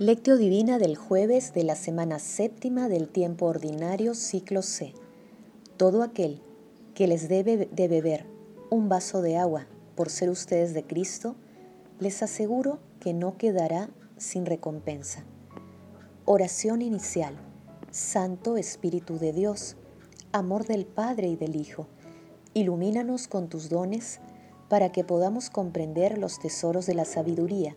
Lectio Divina del jueves de la semana séptima del tiempo ordinario ciclo C. Todo aquel que les debe de beber un vaso de agua por ser ustedes de Cristo, les aseguro que no quedará sin recompensa. Oración inicial. Santo Espíritu de Dios, amor del Padre y del Hijo, ilumínanos con tus dones para que podamos comprender los tesoros de la sabiduría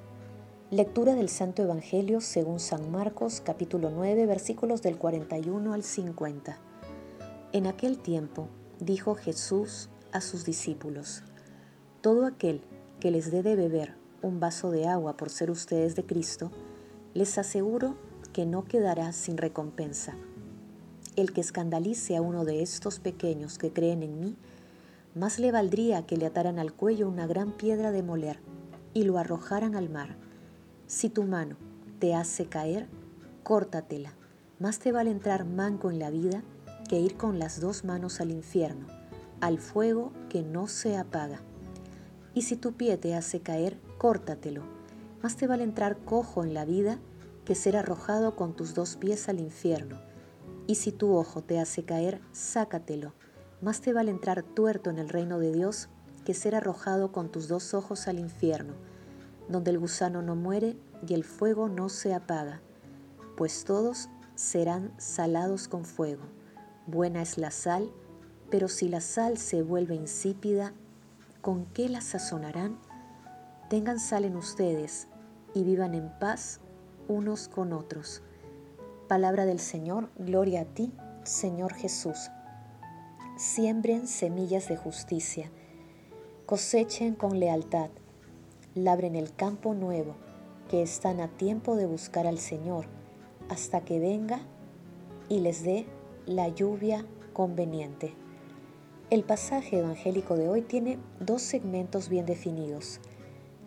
Lectura del Santo Evangelio según San Marcos capítulo 9 versículos del 41 al 50. En aquel tiempo dijo Jesús a sus discípulos, Todo aquel que les dé de beber un vaso de agua por ser ustedes de Cristo, les aseguro que no quedará sin recompensa. El que escandalice a uno de estos pequeños que creen en mí, más le valdría que le ataran al cuello una gran piedra de moler y lo arrojaran al mar si tu mano te hace caer, córtatela. Más te vale entrar manco en la vida que ir con las dos manos al infierno, al fuego que no se apaga. Y si tu pie te hace caer, córtatelo. Más te vale entrar cojo en la vida que ser arrojado con tus dos pies al infierno. Y si tu ojo te hace caer, sácatelo. Más te vale entrar tuerto en el reino de Dios que ser arrojado con tus dos ojos al infierno donde el gusano no muere y el fuego no se apaga, pues todos serán salados con fuego. Buena es la sal, pero si la sal se vuelve insípida, ¿con qué la sazonarán? Tengan sal en ustedes y vivan en paz unos con otros. Palabra del Señor, gloria a ti, Señor Jesús. Siembren semillas de justicia, cosechen con lealtad labren el campo nuevo, que están a tiempo de buscar al Señor, hasta que venga y les dé la lluvia conveniente. El pasaje evangélico de hoy tiene dos segmentos bien definidos.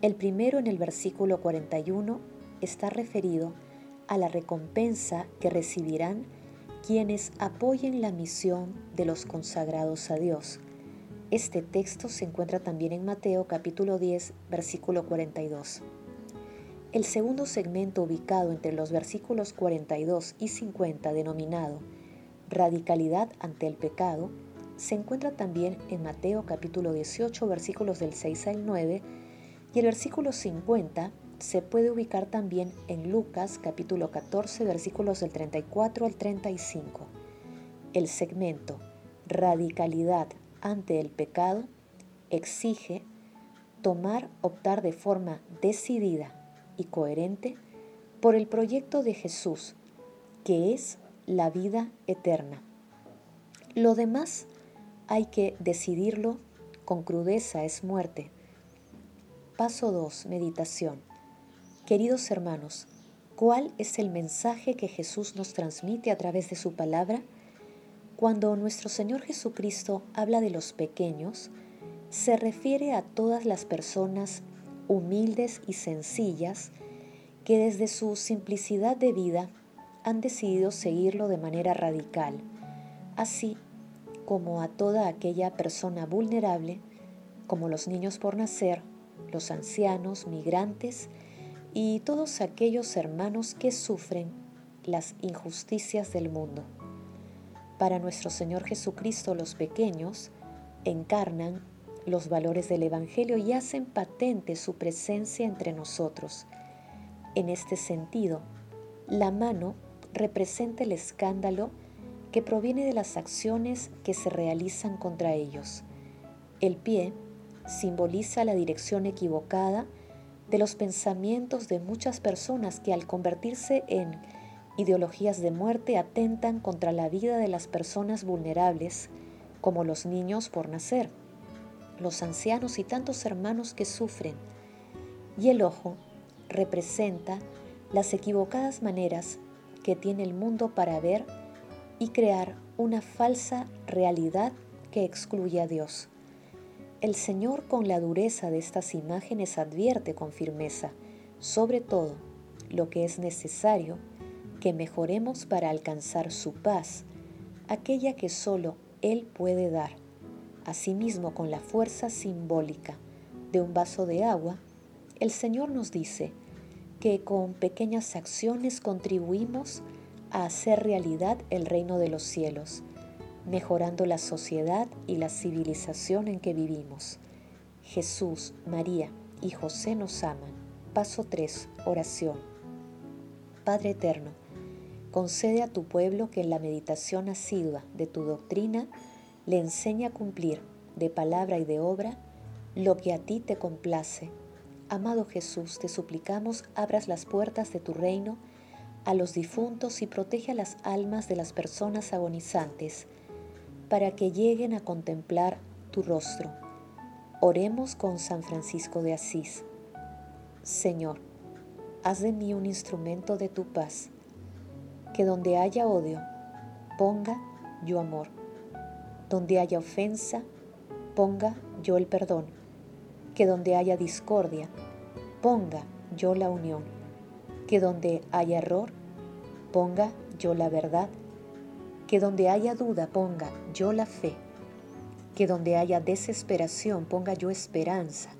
El primero en el versículo 41 está referido a la recompensa que recibirán quienes apoyen la misión de los consagrados a Dios. Este texto se encuentra también en Mateo capítulo 10, versículo 42. El segundo segmento ubicado entre los versículos 42 y 50 denominado Radicalidad ante el pecado se encuentra también en Mateo capítulo 18 versículos del 6 al 9 y el versículo 50 se puede ubicar también en Lucas capítulo 14 versículos del 34 al 35. El segmento Radicalidad ante el pecado exige tomar, optar de forma decidida y coherente por el proyecto de Jesús, que es la vida eterna. Lo demás hay que decidirlo con crudeza, es muerte. Paso 2. Meditación. Queridos hermanos, ¿cuál es el mensaje que Jesús nos transmite a través de su palabra? Cuando nuestro Señor Jesucristo habla de los pequeños, se refiere a todas las personas humildes y sencillas que desde su simplicidad de vida han decidido seguirlo de manera radical, así como a toda aquella persona vulnerable, como los niños por nacer, los ancianos, migrantes y todos aquellos hermanos que sufren las injusticias del mundo. Para nuestro Señor Jesucristo los pequeños encarnan los valores del Evangelio y hacen patente su presencia entre nosotros. En este sentido, la mano representa el escándalo que proviene de las acciones que se realizan contra ellos. El pie simboliza la dirección equivocada de los pensamientos de muchas personas que al convertirse en Ideologías de muerte atentan contra la vida de las personas vulnerables, como los niños por nacer, los ancianos y tantos hermanos que sufren. Y el ojo representa las equivocadas maneras que tiene el mundo para ver y crear una falsa realidad que excluye a Dios. El Señor con la dureza de estas imágenes advierte con firmeza, sobre todo, lo que es necesario que mejoremos para alcanzar su paz, aquella que solo Él puede dar. Asimismo, con la fuerza simbólica de un vaso de agua, el Señor nos dice que con pequeñas acciones contribuimos a hacer realidad el reino de los cielos, mejorando la sociedad y la civilización en que vivimos. Jesús, María y José nos aman. Paso 3. Oración. Padre Eterno, concede a tu pueblo que en la meditación asidua de tu doctrina le enseñe a cumplir de palabra y de obra lo que a ti te complace. Amado Jesús, te suplicamos abras las puertas de tu reino a los difuntos y protege a las almas de las personas agonizantes para que lleguen a contemplar tu rostro. Oremos con San Francisco de Asís. Señor, haz de mí un instrumento de tu paz, que donde haya odio, ponga yo amor, donde haya ofensa, ponga yo el perdón, que donde haya discordia, ponga yo la unión. Que donde haya error, ponga yo la verdad, que donde haya duda, ponga yo la fe, que donde haya desesperación, ponga yo esperanza,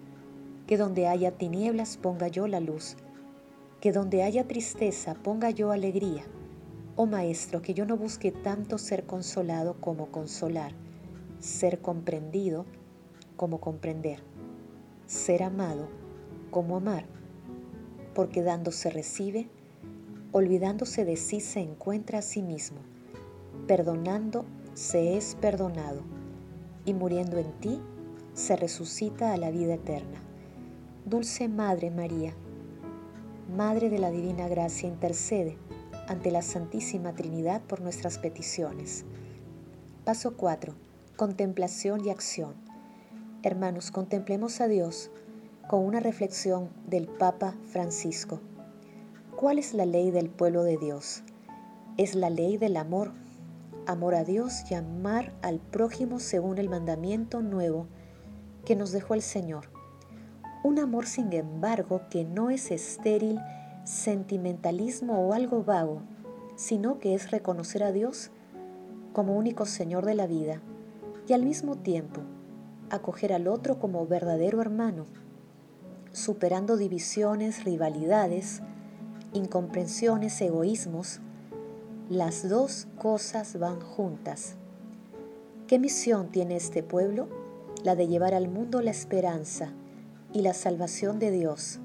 que donde haya tinieblas, ponga yo la luz, que donde haya tristeza, ponga yo alegría. Oh Maestro, que yo no busque tanto ser consolado como consolar, ser comprendido como comprender, ser amado como amar porque dando se recibe, olvidándose de sí se encuentra a sí mismo, perdonando se es perdonado, y muriendo en ti se resucita a la vida eterna. Dulce Madre María, Madre de la Divina Gracia, intercede ante la Santísima Trinidad por nuestras peticiones. Paso 4. Contemplación y acción. Hermanos, contemplemos a Dios con una reflexión del Papa Francisco. ¿Cuál es la ley del pueblo de Dios? Es la ley del amor. Amor a Dios y amar al prójimo según el mandamiento nuevo que nos dejó el Señor. Un amor, sin embargo, que no es estéril, sentimentalismo o algo vago, sino que es reconocer a Dios como único Señor de la vida y al mismo tiempo acoger al otro como verdadero hermano superando divisiones, rivalidades, incomprensiones, egoísmos, las dos cosas van juntas. ¿Qué misión tiene este pueblo? La de llevar al mundo la esperanza y la salvación de Dios,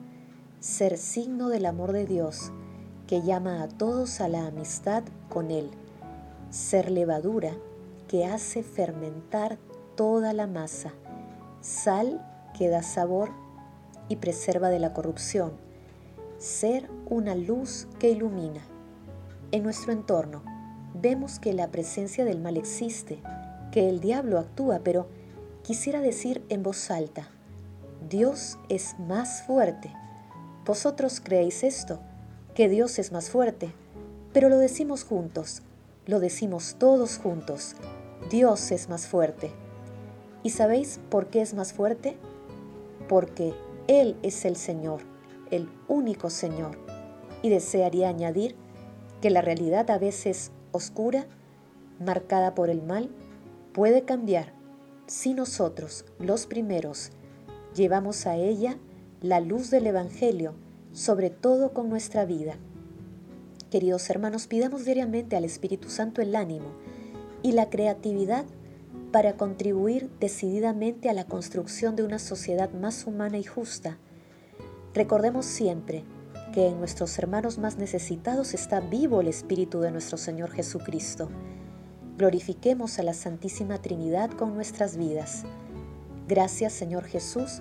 ser signo del amor de Dios que llama a todos a la amistad con Él, ser levadura que hace fermentar toda la masa, sal que da sabor y preserva de la corrupción, ser una luz que ilumina. En nuestro entorno vemos que la presencia del mal existe, que el diablo actúa, pero quisiera decir en voz alta, Dios es más fuerte. Vosotros creéis esto, que Dios es más fuerte, pero lo decimos juntos, lo decimos todos juntos, Dios es más fuerte. ¿Y sabéis por qué es más fuerte? Porque él es el Señor, el único Señor. Y desearía añadir que la realidad a veces oscura, marcada por el mal, puede cambiar si nosotros, los primeros, llevamos a ella la luz del Evangelio, sobre todo con nuestra vida. Queridos hermanos, pidamos diariamente al Espíritu Santo el ánimo y la creatividad para contribuir decididamente a la construcción de una sociedad más humana y justa. Recordemos siempre que en nuestros hermanos más necesitados está vivo el Espíritu de nuestro Señor Jesucristo. Glorifiquemos a la Santísima Trinidad con nuestras vidas. Gracias Señor Jesús,